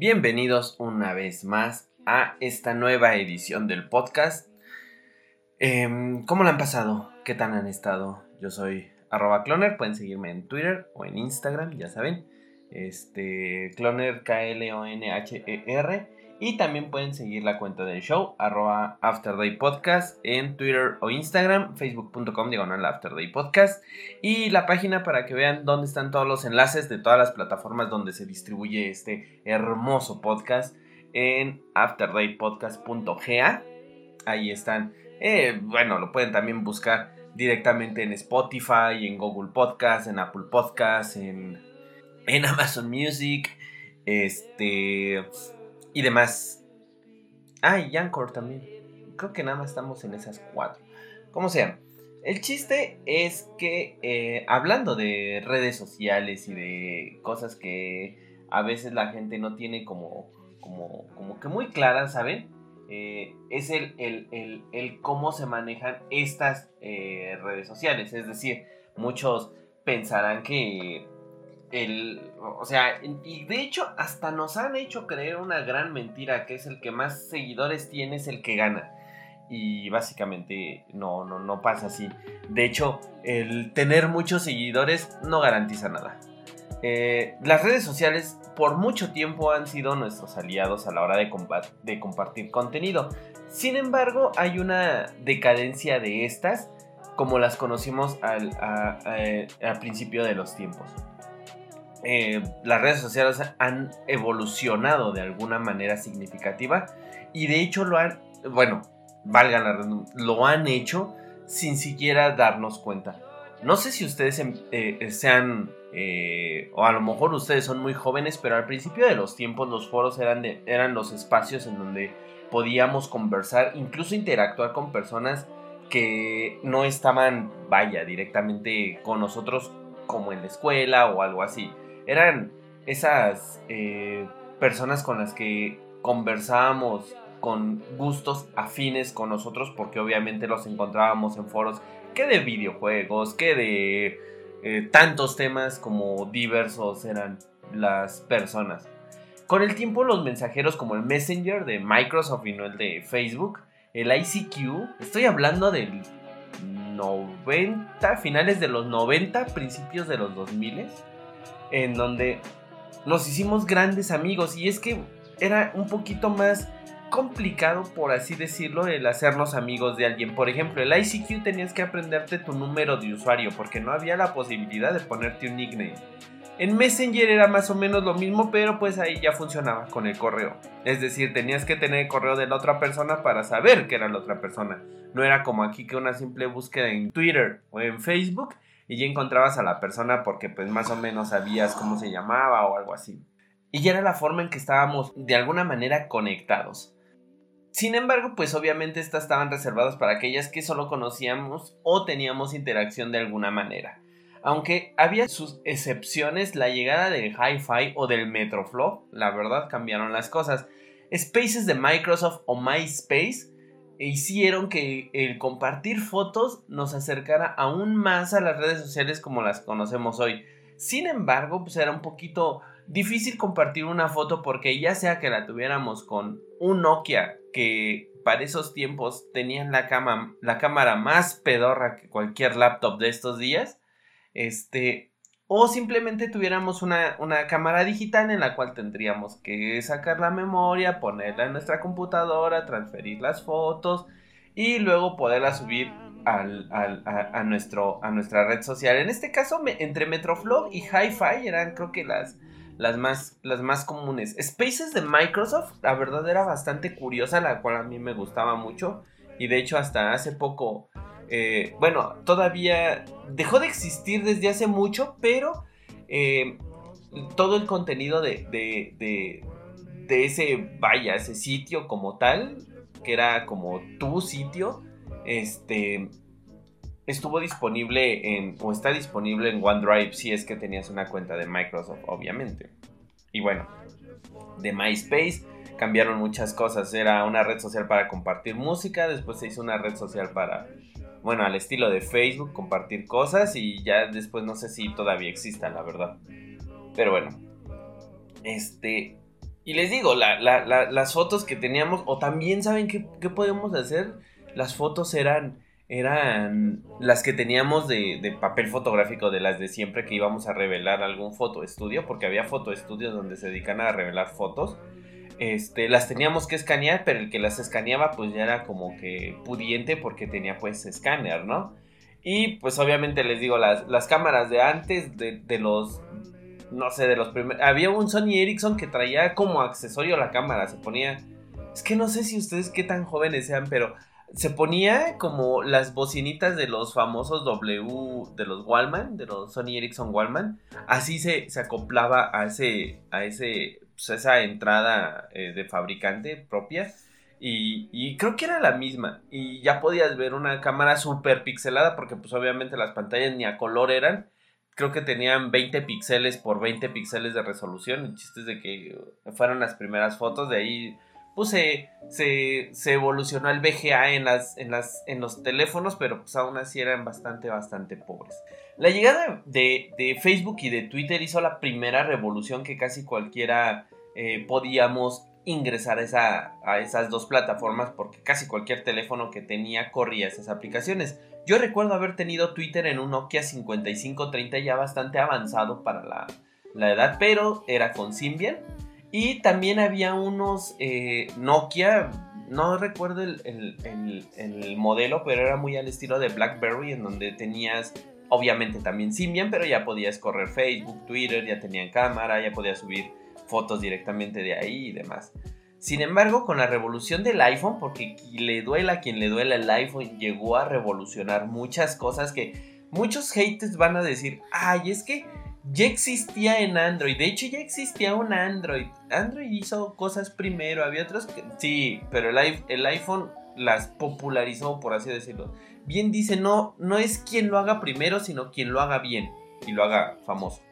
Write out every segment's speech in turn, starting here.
Bienvenidos una vez más a esta nueva edición del podcast. Em, ¿Cómo la han pasado? ¿Qué tal han estado? Yo soy arroba cloner, pueden seguirme en Twitter o en Instagram, ya saben. Este, cloner K-L-O-N-H-E-R. Y también pueden seguir la cuenta del show, arroba Afterday Podcast, en Twitter o Instagram, facebook.com diagonal Afterday Podcast. Y la página para que vean dónde están todos los enlaces de todas las plataformas donde se distribuye este hermoso podcast en afterdaypodcast.ga. Ahí están. Eh, bueno, lo pueden también buscar directamente en Spotify, en Google Podcast, en Apple Podcast, en, en Amazon Music, este y demás. Ah, y también. Creo que nada más estamos en esas cuatro. Como sea. El chiste es que eh, hablando de redes sociales y de cosas que a veces la gente no tiene como, como, como que muy claras, ¿saben? Eh, es el, el, cómo se manejan estas eh, redes sociales. Es decir, muchos pensarán que el, o sea, y de hecho hasta nos han hecho creer una gran mentira, que es el que más seguidores tiene es el que gana. Y básicamente no, no, no pasa así. De hecho, el tener muchos seguidores no garantiza nada. Eh, las redes sociales por mucho tiempo han sido nuestros aliados a la hora de, compartir contenido. Sin embargo, hay una decadencia de estas como las conocimos al, al principio de los tiempos. Eh, las redes sociales han evolucionado de alguna manera significativa y de hecho lo han, bueno, valga la lo han hecho sin siquiera darnos cuenta. No sé si ustedes em, eh, sean, eh, o a lo mejor ustedes son muy jóvenes, pero al principio de los tiempos los foros eran, eran los espacios en donde podíamos conversar, incluso interactuar con personas que no estaban, vaya, directamente con nosotros como en la escuela o algo así eran esas eh, personas con las que conversábamos con gustos afines con nosotros porque obviamente los encontrábamos en foros que de videojuegos, que de eh, tantos temas como diversos eran las personas. Con el tiempo los mensajeros como el Messenger de Microsoft y no el de Facebook, el ICQ, estoy hablando del 90, finales de los 90, principios de los 2000 en donde nos hicimos grandes amigos y es que era un poquito más complicado, por así decirlo, el hacernos amigos de alguien. Por ejemplo, el ICQ tenías que aprenderte tu número de usuario porque no había la posibilidad de ponerte un nickname. En Messenger era más o menos lo mismo, pero pues ahí ya funcionaba con el correo. Es decir, tenías que tener el correo de la otra persona para saber que era la otra persona. No era como aquí que una simple búsqueda en Twitter o en Facebook y ya encontrabas a la persona porque pues más o menos sabías cómo se llamaba o algo así. Y ya era la forma en que estábamos de alguna manera conectados. Sin embargo, pues obviamente estas estaban reservadas para aquellas que solo conocíamos o teníamos interacción de alguna manera. Aunque había sus excepciones, la llegada del Hi-Fi o del Metroflow, la verdad cambiaron las cosas. Spaces de Microsoft o MySpace hicieron que el compartir fotos nos acercara aún más a las redes sociales como las conocemos hoy. Sin embargo, pues era un poquito difícil compartir una foto porque ya sea que la tuviéramos con un Nokia que para esos tiempos tenían la, la cámara más pedorra que cualquier laptop de estos días, este, o simplemente tuviéramos una, cámara digital en la cual tendríamos que sacar la memoria, ponerla en nuestra computadora, transferir las fotos y luego poderla subir a, nuestro, a nuestra red social. En este caso, entre Metroflow y HiFi eran creo que las, las, más, las más comunes. Spaces de Microsoft, la verdad era bastante curiosa, la cual a mí me gustaba mucho. Y de hecho hasta hace poco eh, bueno, todavía dejó de existir desde hace mucho, pero eh, todo el contenido de, de, de, ese, vaya, ese sitio como tal, que era como tu sitio, este, estuvo disponible en, o está disponible en OneDrive si es que tenías una cuenta de Microsoft, obviamente. Y bueno, de MySpace cambiaron muchas cosas. Era una red social para compartir música, después se hizo una red social para, bueno, al estilo de Facebook, compartir cosas y ya después no sé si todavía exista, la verdad. Pero bueno, este... Y les digo, las fotos que teníamos, o también saben qué, qué podemos hacer, las fotos eran eran las que teníamos de, papel fotográfico de las de siempre que íbamos a revelar algún fotoestudio, porque había fotoestudios donde se dedican a revelar fotos. Este, las teníamos que escanear, pero el que las escaneaba pues ya era como que pudiente porque tenía pues escáner, ¿no? Y pues obviamente les digo, las, las cámaras de antes, de, de los, no sé, de los primeros... Había un Sony Ericsson que traía como accesorio la cámara, se ponía... Es que no sé si ustedes qué tan jóvenes sean, pero se ponía como las bocinitas de los famosos W, de los Wallman, de los Sony Ericsson Wallman, así se, se acoplaba a ese, a ese, pues, esa entrada eh, de fabricante propia. Y, creo que era la misma. Y ya podías ver una cámara súper pixelada, porque pues obviamente las pantallas ni a color eran. Creo que tenían 20 píxeles por 20 píxeles de resolución. El chiste es de que fueron las primeras fotos, de ahí pues se, evolucionó el VGA en, los teléfonos, pero pues aún así eran bastante, bastante pobres. La llegada de, Facebook y de Twitter hizo la primera revolución que casi cualquiera eh, podíamos ingresar a, esa, a esas dos plataformas porque casi cualquier teléfono que tenía corría esas aplicaciones. Yo recuerdo haber tenido Twitter en un Nokia 5530 ya bastante avanzado para la, la edad, pero era con Symbian y también había unos eh, Nokia, no recuerdo el, modelo, pero era muy al estilo de BlackBerry, en donde tenías obviamente también Symbian, pero ya podías correr Facebook, Twitter, ya tenían cámara, ya podías subir fotos directamente de ahí y demás. Sin embargo, con la revolución del iPhone, porque le duela a quien le duela el iPhone, llegó a revolucionar muchas cosas que muchos haters van a decir, ay, es que ya existía en Android. De hecho, ya existía un Android. Android hizo cosas primero. Había otros que. Sí, pero el, iPhone las popularizó, por así decirlo. Bien dice, no, no es quien lo haga primero, sino quien lo haga bien y lo haga famoso.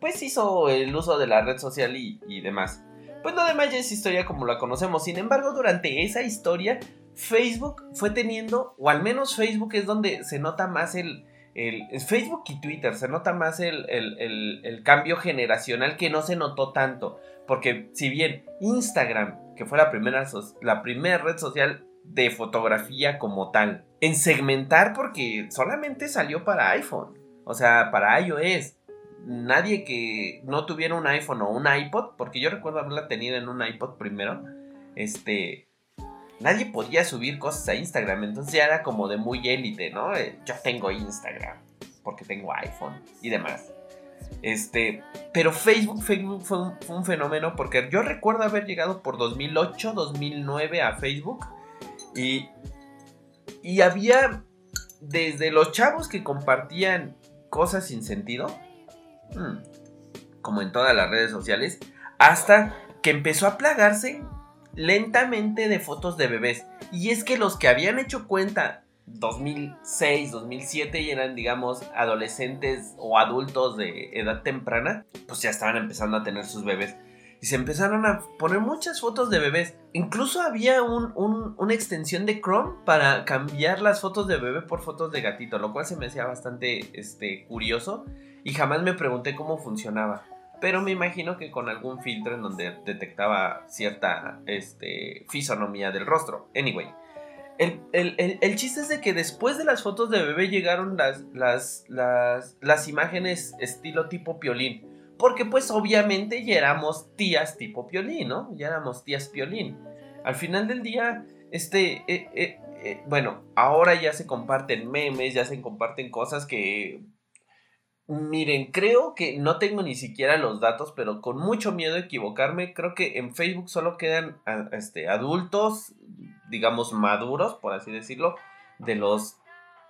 Pues hizo el uso de la red social y, y demás. Pues lo demás ya es historia como la conocemos. Sin embargo, durante esa historia, Facebook fue teniendo, o al menos Facebook es donde se nota más el, Facebook y Twitter se nota más el, cambio generacional que no se notó tanto. Porque si bien Instagram, que fue la primera, la primera red social de fotografía como tal, en segmentar porque solamente salió para iPhone, o sea, para iOS. Nadie que no tuviera un iPhone o un iPod, porque yo recuerdo haberla tenido en un iPod primero, este, nadie podía subir cosas a Instagram, entonces ya era como de muy élite, ¿no? Eh, yo tengo Instagram porque tengo iPhone y demás. Este, pero Facebook, Facebook fue un, fenómeno porque yo recuerdo haber llegado por 2008, 2009 a Facebook y, y había desde los chavos que compartían cosas sin sentido, hmm, como en todas las redes sociales, hasta que empezó a plagarse lentamente de fotos de bebés. Y es que los que habían hecho cuenta 2006, 2007 y eran, digamos, adolescentes o adultos de edad temprana, pues ya estaban empezando a tener sus bebés. Y se empezaron a poner muchas fotos de bebés. Incluso había un, una extensión de Chrome para cambiar las fotos de bebé por fotos de gatito, lo cual se me hacía bastante este, curioso y jamás me pregunté cómo funcionaba pero me imagino que con algún filtro en donde detectaba cierta este, fisonomía del rostro. Anyway, el, chiste es de que después de las fotos de bebé llegaron las, las, las, las imágenes estilo tipo piolín. Porque pues obviamente ya éramos tías tipo piolín, ¿no? Ya éramos tías piolín. Al final del día, este, eh, eh, eh, bueno, ahora ya se comparten memes, ya se comparten cosas que Miren, creo que no tengo ni siquiera los datos, pero con mucho miedo de equivocarme, creo que en Facebook solo quedan este, adultos, digamos maduros, por así decirlo, de los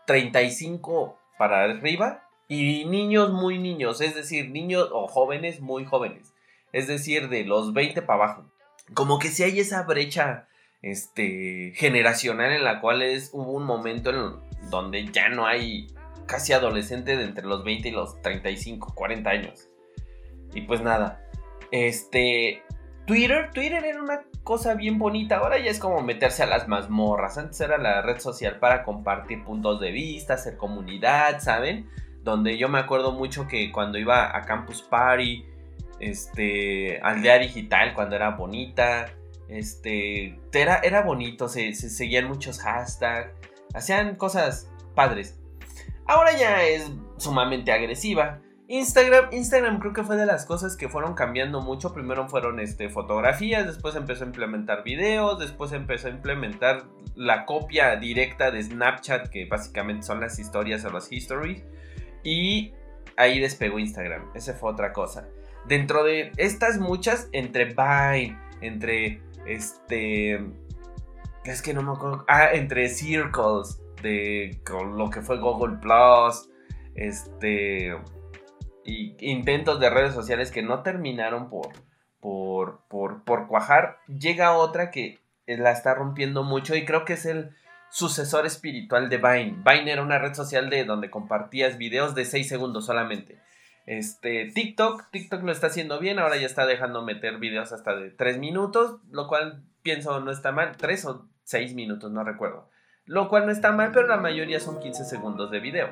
35 para arriba, y niños muy niños, es decir, niños o jóvenes muy jóvenes, es decir, de los 20 para abajo. Como que si hay esa brecha este, generacional en la cual es, hubo un momento en donde ya no hay casi adolescente de entre los 20 y los 35, 40 años. Y pues nada, este, Twitter, Twitter era una cosa bien bonita, ahora ya es como meterse a las mazmorras, antes era la red social para compartir puntos de vista, hacer comunidad, ¿saben? Donde yo me acuerdo mucho que cuando iba a Campus Party, este, aldea digital, cuando era bonita, este, era, era bonito, se, se seguían muchos hashtags, hacían cosas padres. Ahora ya es sumamente agresiva. Instagram, Instagram creo que fue de las cosas que fueron cambiando mucho. Primero fueron este, fotografías, después empezó a implementar videos, después empezó a implementar la copia directa de Snapchat, que básicamente son las historias o las histories. Y ahí despegó Instagram. Esa fue otra cosa. Dentro de estas muchas, entre Vine, entre este. Es que no me acuerdo. Ah, entre Circles, de lo que fue Google Plus, este. Y intentos de redes sociales que no terminaron por, por, por, por cuajar. Llega otra que la está rompiendo mucho y creo que es el sucesor espiritual de Vine. Vine era una red social de donde compartías videos de 6 segundos solamente. Este, TikTok, TikTok lo está haciendo bien, ahora ya está dejando meter videos hasta de 3 minutos, lo cual pienso no está mal, 3 o 6 minutos, no recuerdo. Lo cual no está mal, pero la mayoría son 15 segundos de video.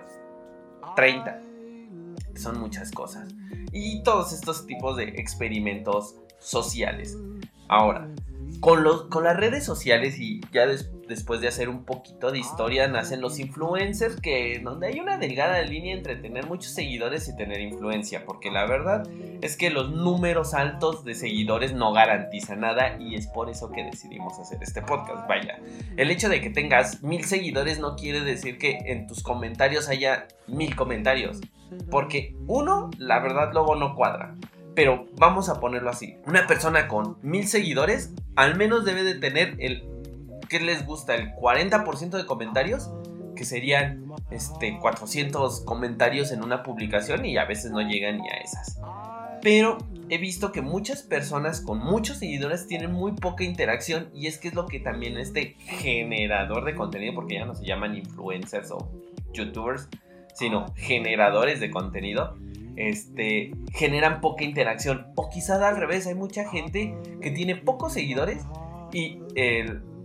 30. Son muchas cosas. Y todos estos tipos de experimentos sociales. Ahora, con, los, con las redes sociales y ya después de hacer un poquito de historia nacen los influencers que donde hay una delgada línea entre tener muchos seguidores y tener influencia porque la verdad es que los números altos de seguidores no garantizan nada y es por eso que decidimos hacer este podcast. Vaya el hecho de que tengas mil seguidores no quiere decir que en tus comentarios haya mil comentarios porque uno la verdad luego no cuadra pero vamos a ponerlo así. Una persona con mil seguidores al menos debe de tener el... ¿Qué les gusta? El 40% de comentarios. Que serían este, 400 comentarios en una publicación y a veces no llegan ni a esas. Pero he visto que muchas personas con muchos seguidores tienen muy poca interacción y es que es lo que también este generador de contenido, porque ya no se llaman influencers o youtubers, sino generadores de contenido, este, generan poca interacción. O quizás al revés, hay mucha gente que tiene pocos seguidores y,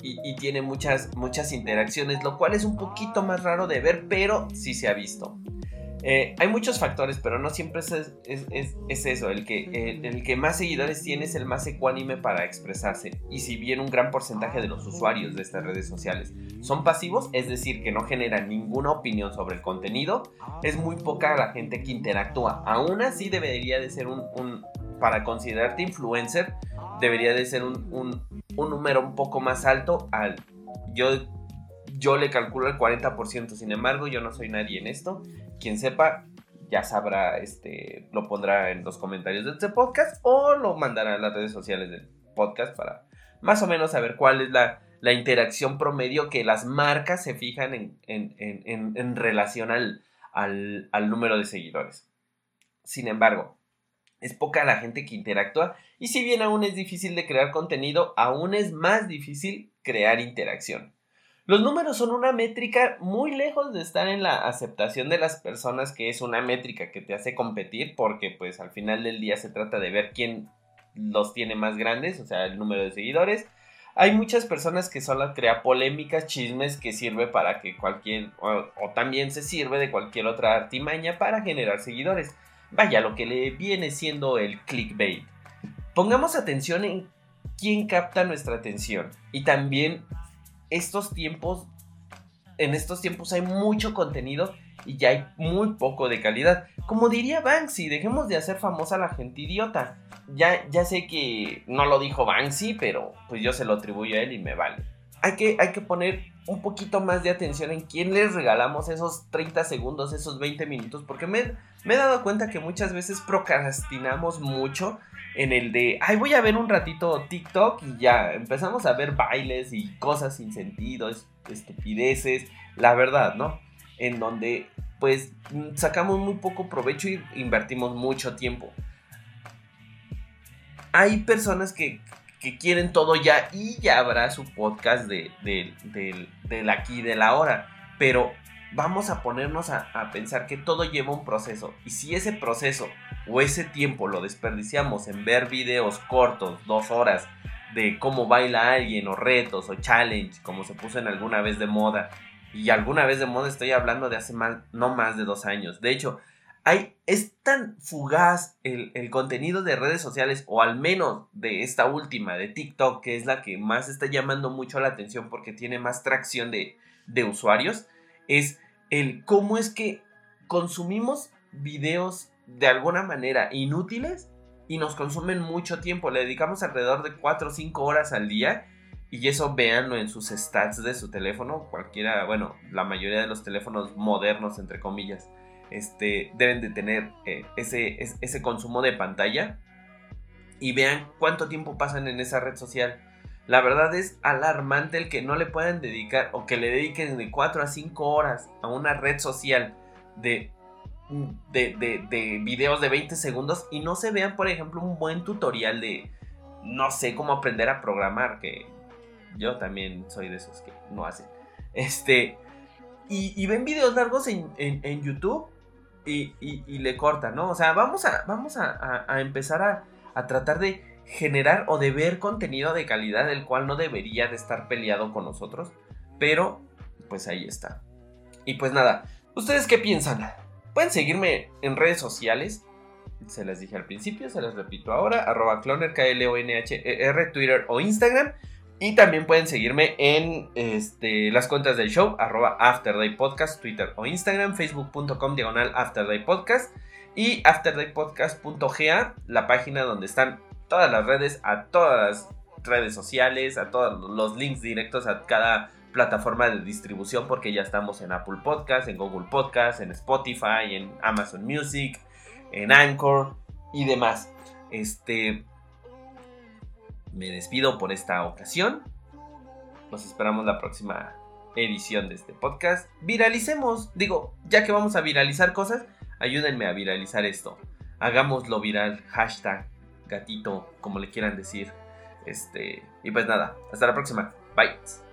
y, tiene muchas, muchas interacciones, lo cual es un poquito más raro de ver, pero sí se ha visto. Eh, hay muchos factores, pero no siempre es, es, eso. El que, el, que más seguidores tiene es el más ecuánime para expresarse. Y si bien un gran porcentaje de los usuarios de estas redes sociales son pasivos, es decir, que no generan ninguna opinión sobre el contenido, es muy poca la gente que interactúa. Aún así debería de ser un, un para considerarte influencer, debería de ser un, un, un número un poco más alto al... Yo yo le calculo el 40%, sin embargo, yo no soy nadie en esto. Quien sepa, ya sabrá, este, lo pondrá en los comentarios de este podcast o lo mandará a las redes sociales del podcast para más o menos saber cuál es la, interacción promedio que las marcas se fijan en, en, relación al, al número de seguidores. Sin embargo, es poca la gente que interactúa y si bien aún es difícil de crear contenido, aún es más difícil crear interacción. Los números son una métrica muy lejos de estar en la aceptación de las personas, que es una métrica que te hace competir, porque pues al final del día se trata de ver quién los tiene más grandes, o sea, el número de seguidores. Hay muchas personas que solo crea polémicas, chismes que sirve para que cualquier, o, o también se sirve de cualquier otra artimaña para generar seguidores. Vaya, lo que le viene siendo el clickbait. Pongamos atención en quién capta nuestra atención y también estos tiempos, en estos tiempos hay mucho contenido y ya hay muy poco de calidad. Como diría Banksy, dejemos de hacer famosa a la gente idiota. Ya, ya sé que no lo dijo Banksy, pero pues yo se lo atribuyo a él y me vale. Hay que, hay que poner un poquito más de atención en quién les regalamos esos 30 segundos, esos 20 minutos, porque me, me he dado cuenta que muchas veces procrastinamos mucho en el de, ay, voy a ver un ratito TikTok y ya empezamos a ver bailes y cosas sin sentido, estupideces, la verdad, ¿no? En donde pues sacamos muy poco provecho y invertimos mucho tiempo. Hay personas que, quieren todo ya y ya habrá su podcast de, del aquí de la hora. Pero vamos a ponernos a, a, pensar que todo lleva un proceso. Y si ese proceso o ese tiempo lo desperdiciamos en ver videos cortos, dos horas, de cómo baila alguien, o retos, o challenge, como se puso en alguna vez de moda. Y alguna vez de moda estoy hablando de hace más, no más de dos años. De hecho, hay, es tan fugaz el, contenido de redes sociales, o al menos de esta última, de TikTok, que es la que más está llamando mucho la atención porque tiene más tracción de, de usuarios, es el cómo es que consumimos videos de alguna manera inútiles y nos consumen mucho tiempo. Le dedicamos alrededor de 4 o 5 horas al día. Y eso véanlo en sus stats de su teléfono. Cualquiera, bueno, la mayoría de los teléfonos modernos, entre comillas, este, deben de tener eh, ese, ese consumo de pantalla. Y vean cuánto tiempo pasan en esa red social. La verdad es alarmante el que no le puedan dedicar o que le dediquen de 4 a 5 horas a una red social de de, de, videos de 20 segundos y no se vean, por ejemplo, un buen tutorial de, no sé, cómo aprender a programar, que yo también soy de esos que no hacen. Este, y, ven videos largos en, YouTube y, le cortan, ¿no? O sea, vamos a, vamos a, empezar a, a tratar de generar o de ver contenido de calidad, el cual no debería de estar peleado con nosotros, pero pues ahí está. Y pues nada, ¿ustedes qué piensan? Pueden seguirme en redes sociales. Se les dije al principio, se les repito ahora. Arroba cloner, k l o n h e r Twitter o Instagram. Y también pueden seguirme en este, las cuentas del show, arroba Afterday Podcast, Twitter o Instagram, facebook.com diagonal Afterday Podcast y afterdaypodcast.ga, la página donde están todas las redes, a todas las redes sociales, a todos los links directos a cada plataforma de distribución porque ya estamos en Apple Podcast, en Google Podcast, en Spotify, en Amazon Music, en Anchor y demás. Este me despido por esta ocasión. Nos esperamos la próxima edición de este podcast. Viralicemos, digo, ya que vamos a viralizar cosas, ayúdenme a viralizar esto. Hagámoslo viral, hashtag gatito, como le quieran decir. Este, y pues nada, hasta la próxima. Bye.